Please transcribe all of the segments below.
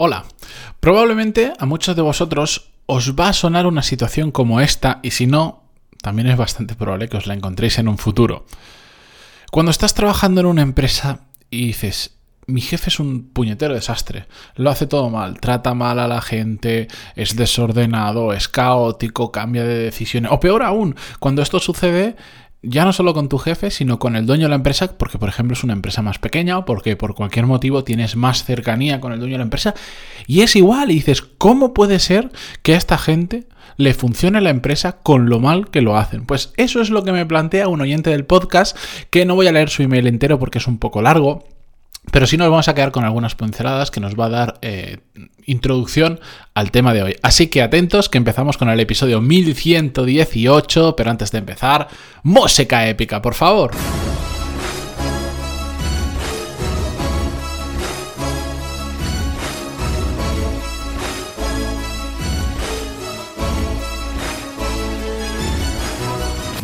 Hola, probablemente a muchos de vosotros os va a sonar una situación como esta y si no, también es bastante probable que os la encontréis en un futuro. Cuando estás trabajando en una empresa y dices, mi jefe es un puñetero desastre, lo hace todo mal, trata mal a la gente, es desordenado, es caótico, cambia de decisiones, o peor aún, cuando esto sucede ya no solo con tu jefe, sino con el dueño de la empresa, porque por ejemplo es una empresa más pequeña o porque por cualquier motivo tienes más cercanía con el dueño de la empresa, y es igual, y dices, ¿cómo puede ser que a esta gente le funcione la empresa con lo mal que lo hacen? Pues eso es lo que me plantea un oyente del podcast, que no voy a leer su email entero porque es un poco largo, pero sí nos vamos a quedar con algunas pinceladas que nos va a dar eh, introducción al tema de hoy. Así que atentos que empezamos con el episodio 1118, pero antes de empezar, música épica, por favor.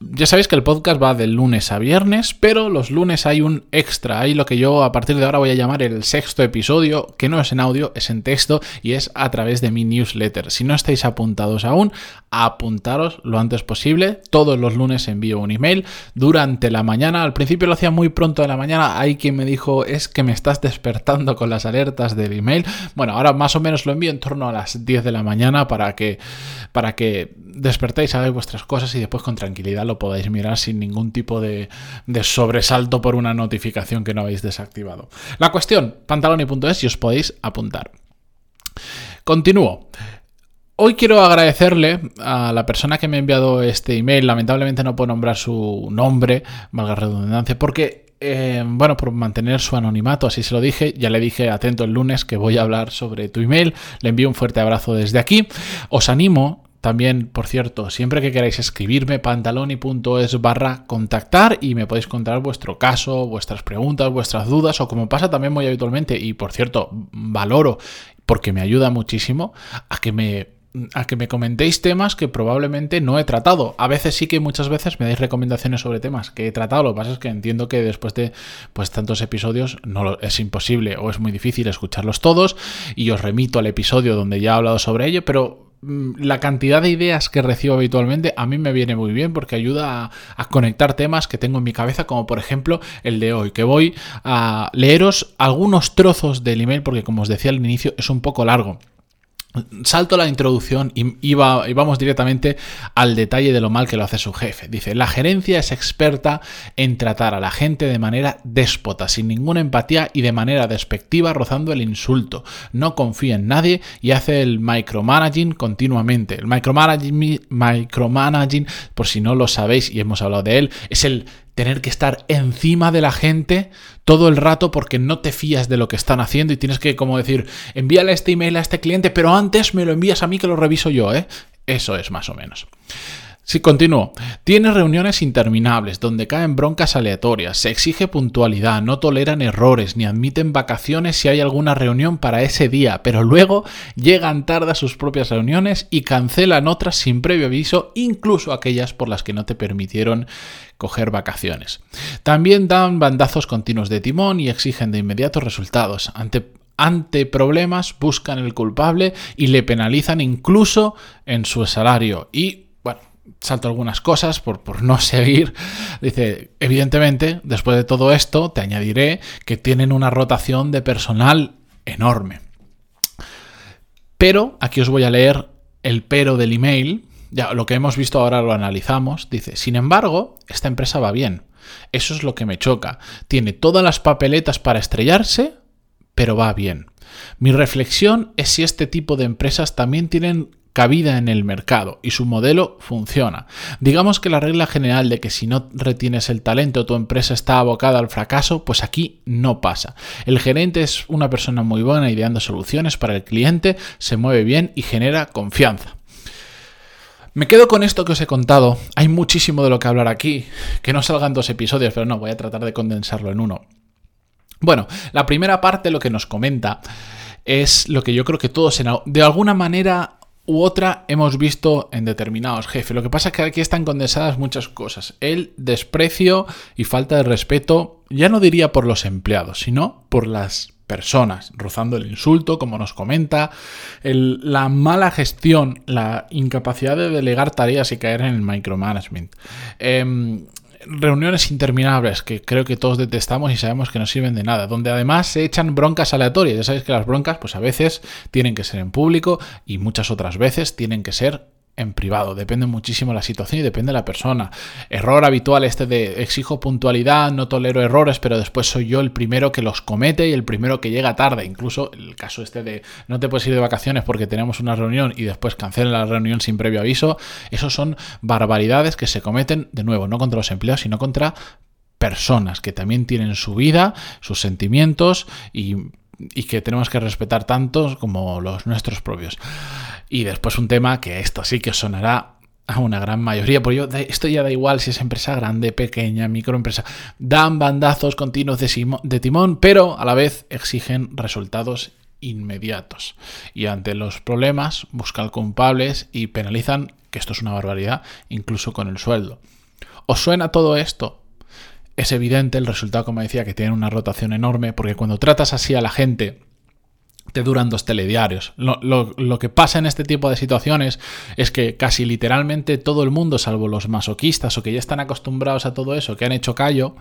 Ya sabéis que el podcast va de lunes a viernes, pero los lunes hay un extra, hay lo que yo a partir de ahora voy a llamar el sexto episodio, que no es en audio, es en texto y es a través de mi newsletter. Si no estáis apuntados aún, apuntaros lo antes posible. Todos los lunes envío un email durante la mañana. Al principio lo hacía muy pronto de la mañana. Hay quien me dijo, es que me estás despertando con las alertas del email. Bueno, ahora más o menos lo envío en torno a las 10 de la mañana para que, para que despertéis, hagáis vuestras cosas y después con tranquilidad lo podáis mirar sin ningún tipo de, sobresalto por una notificación que no habéis desactivado. La cuestión, pantaloni.es y os podéis apuntar. Continúo. Hoy quiero agradecerle a la persona que me ha enviado este email. Lamentablemente no puedo nombrar su nombre, valga redundancia, porque eh, bueno, por mantener su anonimato, así se lo dije. Ya le dije atento el lunes que voy a hablar sobre tu email. Le envío un fuerte abrazo desde aquí. Os animo también, por cierto, siempre que queráis escribirme, pantaloni.es barra contactar y me podéis contar vuestro caso, vuestras preguntas, vuestras dudas o como pasa también muy habitualmente y por cierto, valoro porque me ayuda muchísimo a que me a que me comentéis temas que probablemente no he tratado. A veces sí que muchas veces me dais recomendaciones sobre temas que he tratado. Lo que pasa es que entiendo que después de pues tantos episodios no es imposible o es muy difícil escucharlos todos y os remito al episodio donde ya he hablado sobre ello, pero la cantidad de ideas que recibo habitualmente a mí me viene muy bien porque ayuda a, conectar temas que tengo en mi cabeza, como por ejemplo el de hoy, que voy a leeros algunos trozos del email porque como os decía al inicio es un poco largo. Salto la introducción y, vamos directamente al detalle de lo mal que lo hace su jefe. Dice, la gerencia es experta en tratar a la gente de manera déspota, sin ninguna empatía y de manera despectiva, rozando el insulto. No confía en nadie y hace el micromanaging continuamente. El micromanaging, micromanaging, por si no lo sabéis y hemos hablado de él, es el tener que estar encima de la gente todo el rato porque no te fías de lo que están haciendo y tienes que como decir, envíale este email a este cliente, pero antes me lo envías a mí que lo reviso yo, ¿eh? Eso es más o menos. Si continúo, tiene reuniones interminables donde caen broncas aleatorias, se exige puntualidad, no toleran errores ni admiten vacaciones si hay alguna reunión para ese día, pero luego llegan tarde a sus propias reuniones y cancelan otras sin previo aviso, incluso aquellas por las que no te permitieron coger vacaciones. También dan bandazos continuos de timón y exigen de inmediato resultados. Ante ante problemas buscan el culpable y le penalizan incluso en su salario. Y salto algunas cosas por, por, no seguir. Dice, evidentemente, después de todo esto, te añadiré que tienen una rotación de personal enorme. Pero, aquí os voy a leer el pero del email. Ya, lo que hemos visto ahora lo analizamos. Dice, sin embargo, esta empresa va bien. Eso es lo que me choca. Tiene todas las papeletas para estrellarse, pero va bien. Mi reflexión es si este tipo de empresas también tienen cabida en el mercado y su modelo funciona. Digamos que la regla general de que si no retienes el talento tu empresa está abocada al fracaso, pues aquí no pasa. El gerente es una persona muy buena ideando soluciones para el cliente, se mueve bien y genera confianza. Me quedo con esto que os he contado. Hay muchísimo de lo que hablar aquí, que no salgan dos episodios, pero no, voy a tratar de condensarlo en uno. Bueno, la primera parte lo que nos comenta es lo que yo creo que todos de alguna manera u otra hemos visto en determinados jefes. Lo que pasa es que aquí están condensadas muchas cosas. El desprecio y falta de respeto, ya no diría por los empleados, sino por las personas, rozando el insulto, como nos comenta, la mala gestión, la incapacidad de delegar tareas y caer en el micromanagement. Em, reuniones interminables que creo que todos detestamos y sabemos que no sirven de nada, donde además se echan broncas aleatorias. Ya sabéis que las broncas, pues a veces tienen que ser en público y muchas otras veces tienen que ser en privado. Depende muchísimo de la situación y depende de la persona. Error habitual este de exijo puntualidad, no tolero errores, pero después soy yo el primero que los comete y el primero que llega tarde. Incluso el caso este de no te puedes ir de vacaciones porque tenemos una reunión y después cancela la reunión sin previo aviso. Esos son barbaridades que se cometen, de nuevo, no contra los empleados, sino contra personas que también tienen su vida, sus sentimientos y y que tenemos que respetar tantos como los nuestros propios. Y después un tema que esto sí que sonará a una gran mayoría, porque esto ya da igual si es empresa grande, pequeña, microempresa, dan bandazos continuos de, timón, pero a la vez exigen resultados inmediatos. Y ante los problemas buscan culpables y penalizan, que esto es una barbaridad, incluso con el sueldo. ¿Os suena todo esto? es evidente el resultado, como decía, que tiene una rotación enorme, porque cuando tratas así a la gente, te duran dos telediarios. Lo, que pasa en este tipo de situaciones es que casi literalmente todo el mundo, salvo los masoquistas o que ya están acostumbrados a todo eso, que han hecho callo,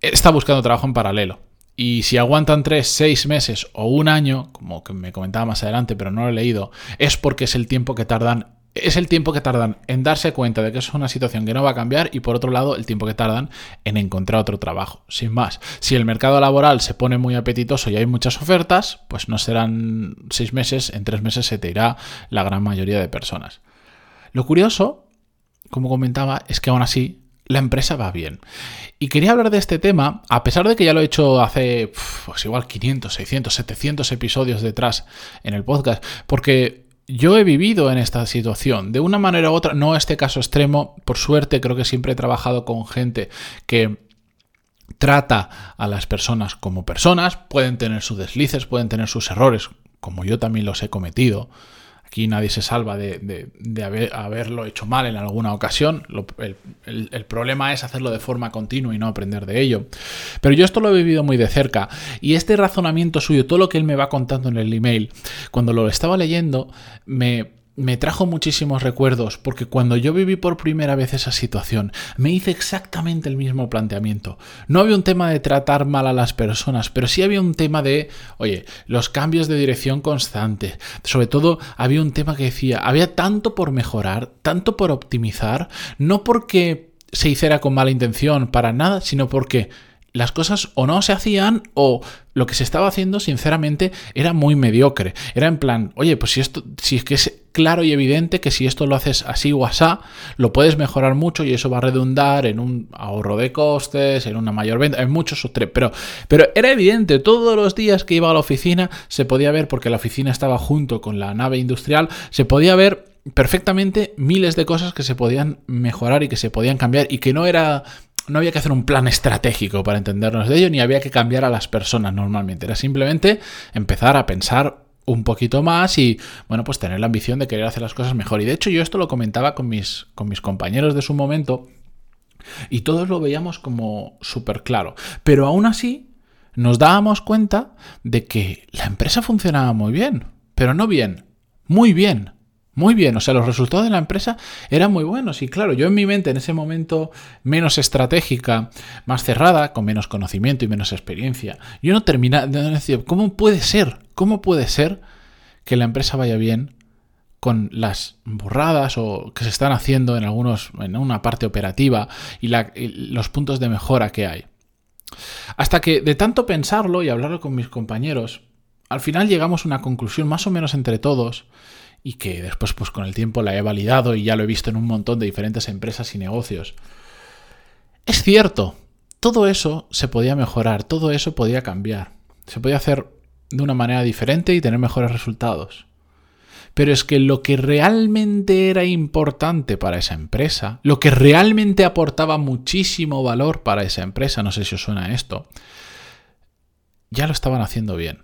está buscando trabajo en paralelo. Y si aguantan tres, seis meses o un año, como que me comentaba más adelante, pero no lo he leído, es porque es el tiempo que tardan es el tiempo que tardan en darse cuenta de que es una situación que no va a cambiar y por otro lado el tiempo que tardan en encontrar otro trabajo. Sin más, si el mercado laboral se pone muy apetitoso y hay muchas ofertas, pues no serán seis meses, en tres meses se te irá la gran mayoría de personas. Lo curioso, como comentaba, es que aún así la empresa va bien. Y quería hablar de este tema, a pesar de que ya lo he hecho hace, pues igual 500, 600, 700 episodios detrás en el podcast, porque yo he vivido en esta situación, de una manera u otra, no este caso extremo, por suerte creo que siempre he trabajado con gente que trata a las personas como personas, pueden tener sus deslices, pueden tener sus errores, como yo también los he cometido, Aquí nadie se salva de, haberlo hecho mal en alguna ocasión. el, problema es hacerlo de forma continua y no aprender de ello. Pero yo esto lo he vivido muy de cerca. Y este razonamiento suyo, todo lo que él me va contando en el email, cuando lo estaba leyendo, me, me trajo muchísimos recuerdos porque cuando yo viví por primera vez esa situación me hice exactamente el mismo planteamiento. No había un tema de tratar mal a las personas, pero sí había un tema de, oye, los cambios de dirección constantes. Sobre todo había un tema que decía, había tanto por mejorar, tanto por optimizar, no porque se hiciera con mala intención, para nada, sino porque las cosas o no se hacían o lo que se estaba haciendo, sinceramente, era muy mediocre. Era en plan, oye, pues si esto, si es que es claro y evidente que si esto lo haces así o asá, lo puedes mejorar mucho y eso va a redundar en un ahorro de costes, en una mayor venta, en muchos otros. Pero, pero era evidente, todos los días que iba a la oficina se podía ver, porque la oficina estaba junto con la nave industrial, se podía ver perfectamente miles de cosas que se podían mejorar y que se podían cambiar y que no era no había que hacer un plan estratégico para entendernos de ello, ni había que cambiar a las personas normalmente. Era simplemente empezar a pensar un poquito más y, bueno, pues tener la ambición de querer hacer las cosas mejor. Y de hecho yo esto lo comentaba con mis, con mis compañeros de su momento y todos lo veíamos como súper claro. Pero aún así nos dábamos cuenta de que la empresa funcionaba muy bien, pero no bien, muy bien muy bien, o sea, los resultados de la empresa eran muy buenos y claro, yo en mi mente en ese momento menos estratégica, más cerrada, con menos conocimiento y menos experiencia, yo no terminaba de decir, ¿cómo puede ser? ¿Cómo puede ser que la empresa vaya bien con las burradas o que se están haciendo en algunos en una parte operativa y los puntos de mejora que hay? Hasta que de tanto pensarlo y hablarlo con mis compañeros, al final llegamos a una conclusión más o menos entre todos y que después pues con el tiempo la he validado y ya lo he visto en un montón de diferentes empresas y negocios. Es cierto, todo eso se podía mejorar, todo eso podía cambiar, se podía hacer de una manera diferente y tener mejores resultados. Pero es que lo que realmente era importante para esa empresa, lo que realmente aportaba muchísimo valor para esa empresa, no sé si os suena esto, ya lo estaban haciendo bien.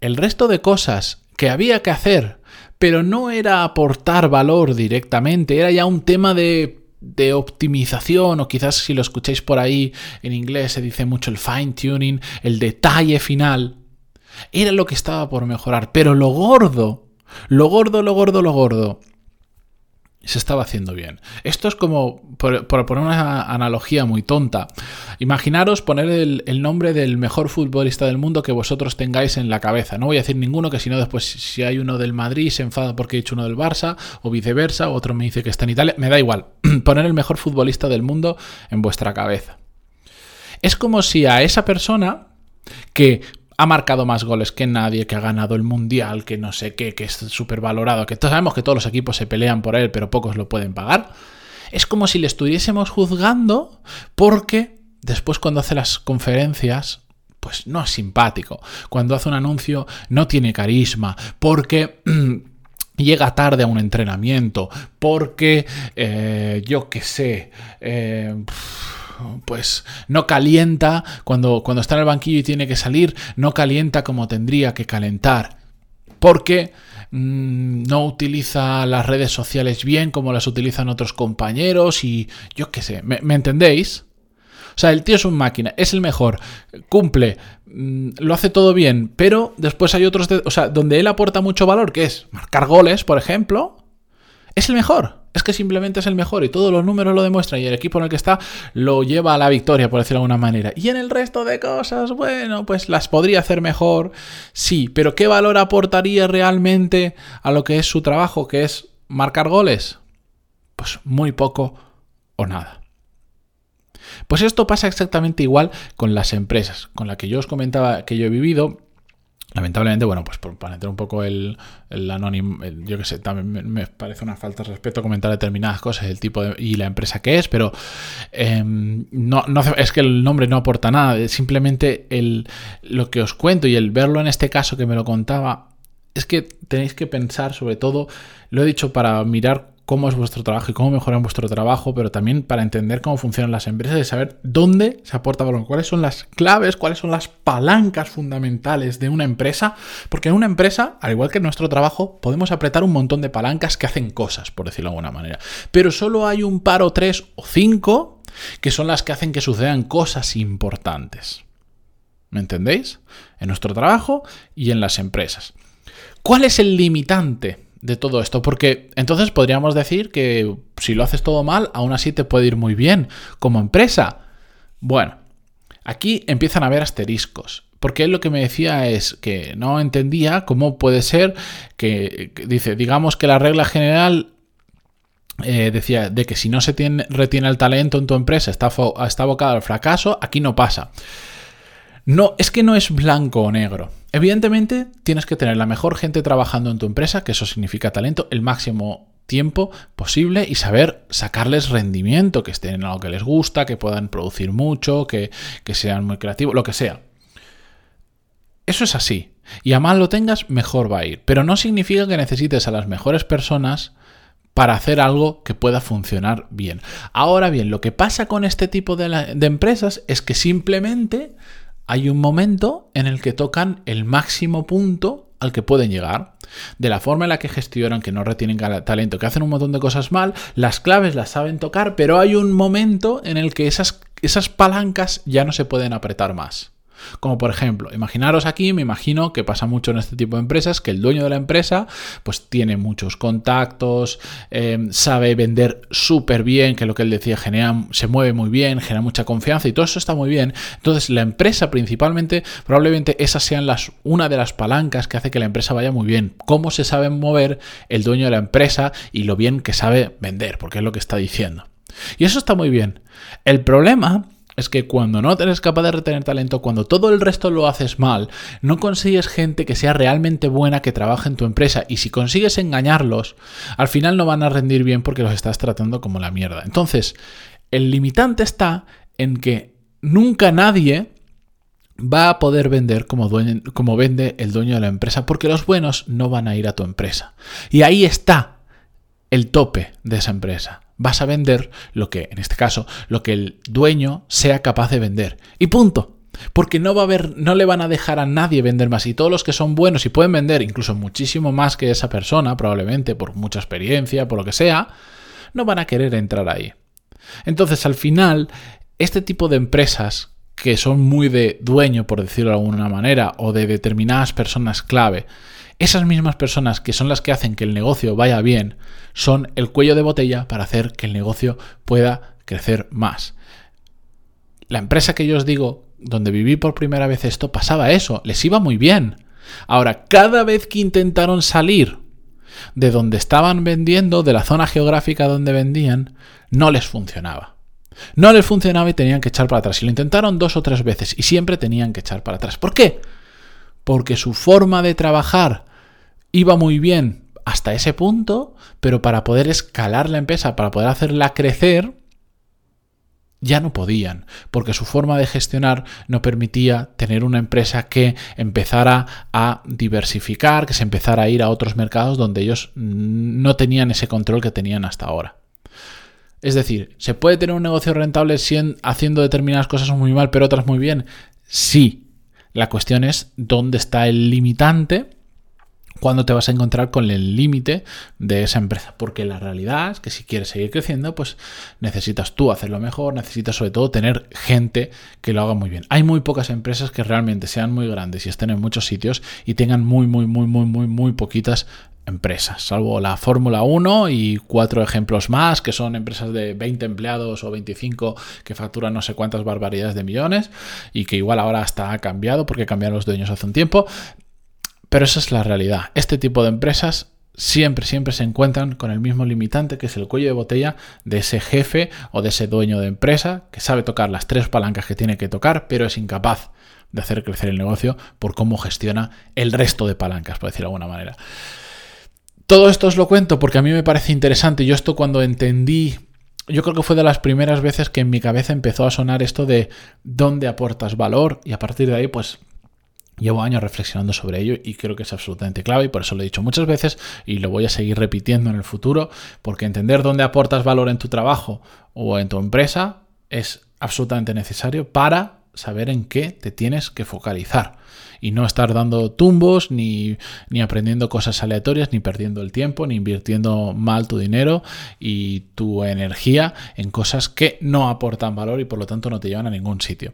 El resto de cosas que había que hacer pero no era aportar valor directamente, era ya un tema de de optimización o quizás si lo escucháis por ahí en inglés se dice mucho el fine tuning, el detalle final, era lo que estaba por mejorar, pero lo gordo, lo gordo, lo gordo, lo gordo se estaba haciendo bien. Esto es como, por, poner una analogía muy tonta, imaginaros poner el, nombre del mejor futbolista del mundo que vosotros tengáis en la cabeza. No voy a decir ninguno, que si no después si hay uno del Madrid se enfada porque he dicho uno del Barça, o viceversa, otro me dice que está en Italia, me da igual. poner el mejor futbolista del mundo en vuestra cabeza. Es como si a esa persona que ha marcado más goles que nadie, que ha ganado el mundial, que no sé qué, que es súper valorado, que todos sabemos que todos los equipos se pelean por él, pero pocos lo pueden pagar. Es como si le estuviésemos juzgando porque después cuando hace las conferencias, pues no es simpático. Cuando hace un anuncio no tiene carisma, porque... llega tarde a un entrenamiento, porque, eh, yo qué sé, eh, pues no calienta cuando, cuando está en el banquillo y tiene que salir, no calienta como tendría que calentar. Porque mm, no utiliza las redes sociales bien como las utilizan otros compañeros y yo qué sé, ¿me, entendéis? O sea, el tío es un máquina, es el mejor, cumple, mm, lo hace todo bien, pero después hay otros, o sea, donde él aporta mucho valor, que es marcar goles, por ejemplo, es el mejor es que simplemente es el mejor y todos los números lo demuestran y el equipo en el que está lo lleva a la victoria, por decirlo de alguna manera. Y en el resto de cosas, bueno, pues las podría hacer mejor, sí, pero ¿qué valor aportaría realmente a lo que es su trabajo, que es marcar goles? Pues muy poco o nada. Pues esto pasa exactamente igual con las empresas, con la que yo os comentaba que yo he vivido Lamentablemente, bueno, pues para entrar un poco el, anónimo, yo que sé, también me, parece una falta de respeto comentar determinadas cosas, el tipo y la empresa que es, pero em, no, es que el nombre no aporta nada, simplemente el, lo que os cuento y el verlo en este caso que me lo contaba, es que tenéis que pensar sobre todo, lo he dicho para mirar cómo es vuestro trabajo y cómo mejorar vuestro trabajo, pero también para entender cómo funcionan las empresas y saber dónde se aporta valor, cuáles son las claves, cuáles son las palancas fundamentales de una empresa, porque en una empresa, al igual que en nuestro trabajo, podemos apretar un montón de palancas que hacen cosas, por decirlo de alguna manera, pero solo hay un par o tres o cinco que son las que hacen que sucedan cosas importantes. ¿Me entendéis? En nuestro trabajo y en las empresas. ¿Cuál es el limitante de todo esto, porque entonces podríamos decir que si lo haces todo mal, aún así te puede ir muy bien como empresa. Bueno, aquí empiezan a haber asteriscos. Porque él lo que me decía es que no entendía cómo puede ser que, dice, digamos que la regla general eh, decía de que si no se tiene, retiene el talento en tu empresa, está, está abocado al fracaso, aquí no pasa. No, es que no es blanco o negro. Evidentemente, tienes que tener la mejor gente trabajando en tu empresa, que eso significa talento, el máximo tiempo posible y saber sacarles rendimiento, que estén en algo que les gusta, que puedan producir mucho, que, que sean muy creativos, lo que sea. Eso es así. Y a más lo tengas, mejor va a ir. Pero no significa que necesites a las mejores personas para hacer algo que pueda funcionar bien. Ahora bien, lo que pasa con este tipo de, de empresas es que simplemente hay un momento en el que tocan el máximo punto al que pueden llegar. De la forma en la que gestionan, que no retienen talento, que hacen un montón de cosas mal, las claves las saben tocar, pero hay un momento en el que esas, esas palancas ya no se pueden apretar más. Como por ejemplo, imaginaros aquí, me imagino que pasa mucho en este tipo de empresas, que el dueño de la empresa pues tiene muchos contactos, em, sabe vender súper bien, que lo que él decía, genera, se mueve muy bien, genera mucha confianza y todo eso está muy bien. Entonces la empresa principalmente, probablemente esas sean las, una de las palancas que hace que la empresa vaya muy bien. Cómo se sabe mover el dueño de la empresa y lo bien que sabe vender, porque es lo que está diciendo. Y eso está muy bien. El problema es que cuando no eres capaz de retener talento, cuando todo el resto lo haces mal, no consigues gente que sea realmente buena que trabaje en tu empresa. Y si consigues engañarlos, al final no van a rendir bien porque los estás tratando como la mierda. Entonces, el limitante está en que nunca nadie va a poder vender como, como vende el dueño de la empresa porque los buenos no van a ir a tu empresa. Y ahí está el tope de esa empresa vas a vender lo que, en este caso, lo que el dueño sea capaz de vender. Y punto. Porque no va a haber, no le van a dejar a nadie vender más. Y todos los que son buenos y pueden vender incluso muchísimo más que esa persona, probablemente por mucha experiencia, por lo que sea, no van a querer entrar ahí. Entonces, al final, este tipo de empresas que son muy de dueño, por decirlo de alguna manera, o de determinadas personas clave, esas mismas personas que son las que hacen que el negocio vaya bien, son el cuello de botella para hacer que el negocio pueda crecer más. La empresa que yo os digo, donde viví por primera vez esto, pasaba eso, les iba muy bien. Ahora, cada vez que intentaron salir de donde estaban vendiendo, de la zona geográfica donde vendían, no les funcionaba. No les funcionaba y tenían que echar para atrás. Y lo intentaron dos o tres veces y siempre tenían que echar para atrás. ¿Por qué? Porque su forma de trabajar iba muy bien hasta ese punto, pero para poder escalar la empresa, para poder hacerla crecer, ya no podían, porque su forma de gestionar no permitía tener una empresa que empezara a diversificar, que se empezara a ir a otros mercados donde ellos no tenían ese control que tenían hasta ahora. Es decir, ¿se puede tener un negocio rentable haciendo determinadas cosas muy mal, pero otras muy bien? Sí. La cuestión es dónde está el limitante cuando te vas a encontrar con el límite de esa empresa. Porque la realidad es que si quieres seguir creciendo, pues necesitas tú hacerlo mejor, necesitas sobre todo tener gente que lo haga muy bien. Hay muy pocas empresas que realmente sean muy grandes y estén en muchos sitios y tengan muy, muy, muy, muy, muy, muy poquitas empresas, salvo la Fórmula 1 y cuatro ejemplos más, que son empresas de 20 empleados o 25 que facturan no sé cuántas barbaridades de millones y que igual ahora hasta ha cambiado porque cambiaron los dueños hace un tiempo. Pero esa es la realidad. Este tipo de empresas siempre, siempre se encuentran con el mismo limitante que es el cuello de botella de ese jefe o de ese dueño de empresa que sabe tocar las tres palancas que tiene que tocar, pero es incapaz de hacer crecer el negocio por cómo gestiona el resto de palancas, por decirlo de alguna manera. Todo esto os lo cuento porque a mí me parece interesante. Yo esto cuando entendí, yo creo que fue de las primeras veces que en mi cabeza empezó a sonar esto de dónde aportas valor y a partir de ahí pues Llevo años reflexionando sobre ello y creo que es absolutamente clave y por eso lo he dicho muchas veces y lo voy a seguir repitiendo en el futuro porque entender dónde aportas valor en tu trabajo o en tu empresa es absolutamente necesario para saber en qué te tienes que focalizar y no estar dando tumbos ni, ni aprendiendo cosas aleatorias ni perdiendo el tiempo ni invirtiendo mal tu dinero y tu energía en cosas que no aportan valor y por lo tanto no te llevan a ningún sitio.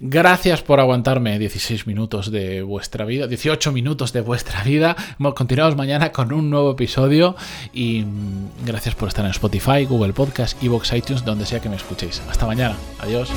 Gracias por aguantarme 16 minutos de vuestra vida, 18 minutos de vuestra vida. Continuamos mañana con un nuevo episodio y mm, gracias por estar en Spotify, Google Podcast, Evox, iTunes, donde sea que me escuchéis. Hasta mañana. Adiós.